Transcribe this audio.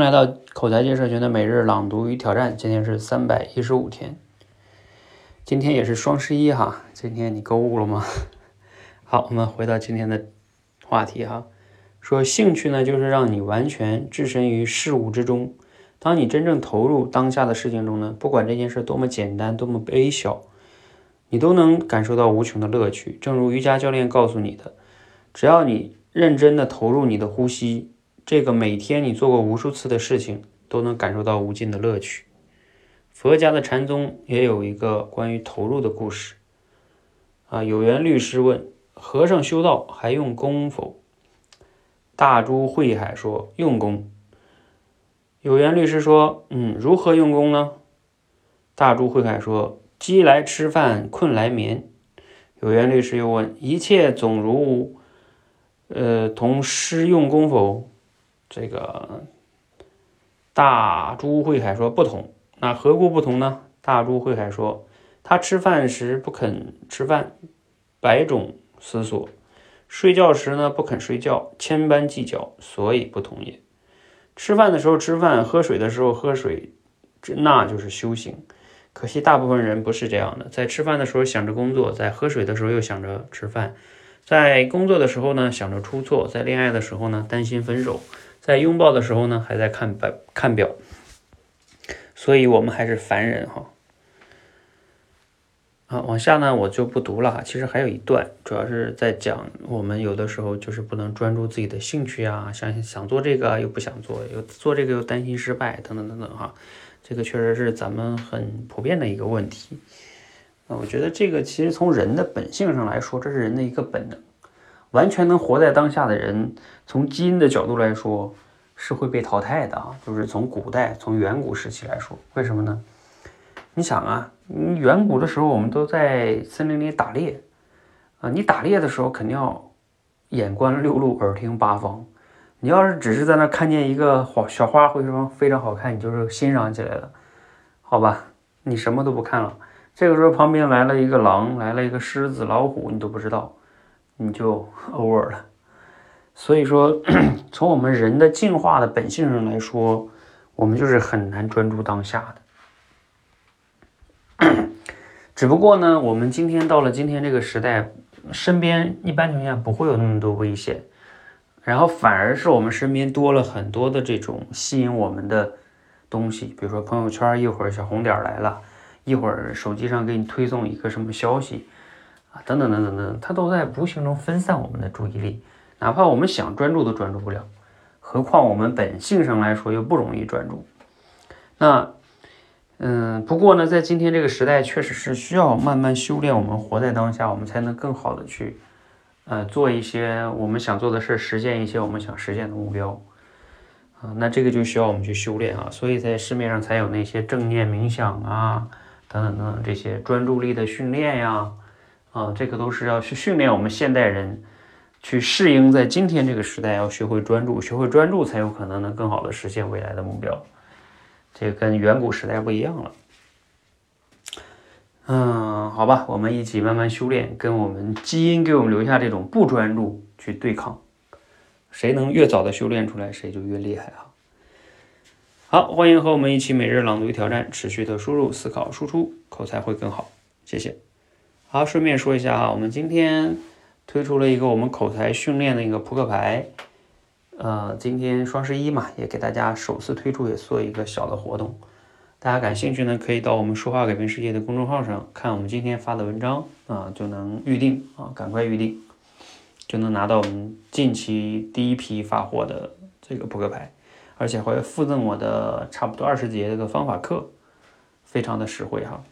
来到口才界社群的每日朗读与挑战，今天是三百一十五天。今天也是双十一哈，今天你购物了吗？好，我们回到今天的话题哈，说兴趣呢，就是让你完全置身于事物之中。当你真正投入当下的事情中呢，不管这件事多么简单，多么微小，你都能感受到无穷的乐趣。正如瑜伽教练告诉你的，只要你认真的投入你的呼吸。这个每天你做过无数次的事情，都能感受到无尽的乐趣。佛家的禅宗也有一个关于投入的故事。啊，有缘律师问和尚修道还用功否？大珠慧海说用功。有缘律师说，嗯，如何用功呢？大珠慧海说，饥来吃饭，困来眠。有缘律师又问，一切总如，呃，同师用功否？这个大珠慧海说不同，那何故不同呢？大珠慧海说，他吃饭时不肯吃饭，百种思索；睡觉时呢不肯睡觉，千般计较，所以不同也。吃饭的时候吃饭，喝水的时候喝水，这那就是修行。可惜大部分人不是这样的，在吃饭的时候想着工作，在喝水的时候又想着吃饭，在工作的时候呢想着出错，在恋爱的时候呢担心分手。在拥抱的时候呢，还在看表看表，所以我们还是凡人哈。啊，往下呢我就不读了哈。其实还有一段，主要是在讲我们有的时候就是不能专注自己的兴趣啊，想想做这个又不想做，又做这个又担心失败，等等等等哈。这个确实是咱们很普遍的一个问题。啊，我觉得这个其实从人的本性上来说，这是人的一个本能。完全能活在当下的人，从基因的角度来说是会被淘汰的啊！就是从古代、从远古时期来说，为什么呢？你想啊，你远古的时候我们都在森林里打猎啊，你打猎的时候肯定要眼观六路，耳听八方。你要是只是在那看见一个花小花或者说非常好看，你就是欣赏起来了，好吧？你什么都不看了。这个时候旁边来了一个狼，来了一个狮子、老虎，你都不知道。你就 over 了，所以说，从我们人的进化的本性上来说，我们就是很难专注当下的。只不过呢，我们今天到了今天这个时代，身边一般情况下不会有那么多危险，然后反而是我们身边多了很多的这种吸引我们的东西，比如说朋友圈一会儿小红点来了，一会儿手机上给你推送一个什么消息。等等等等等，它都在无形中分散我们的注意力，哪怕我们想专注都专注不了，何况我们本性上来说又不容易专注。那，嗯，不过呢，在今天这个时代，确实是需要慢慢修炼，我们活在当下，我们才能更好的去，呃，做一些我们想做的事，实现一些我们想实现的目标。啊，那这个就需要我们去修炼啊，所以在市面上才有那些正念冥想啊，等等等等这些专注力的训练呀。啊这个都是要去训练我们现代人去适应在今天这个时代，要学会专注，学会专注才有可能能更好的实现未来的目标。这跟远古时代不一样了。嗯，好吧，我们一起慢慢修炼，跟我们基因给我们留下这种不专注去对抗。谁能越早的修炼出来，谁就越厉害哈。好，欢迎和我们一起每日朗读挑战，持续的输入、思考、输出，口才会更好。谢谢。好，顺便说一下啊，我们今天推出了一个我们口才训练的一个扑克牌，呃，今天双十一嘛，也给大家首次推出，也做一个小的活动。大家感兴趣呢，可以到我们说话改变世界的公众号上看我们今天发的文章啊，就能预定啊，赶快预定，就能拿到我们近期第一批发货的这个扑克牌，而且会附赠我的差不多二十节这个方法课，非常的实惠哈。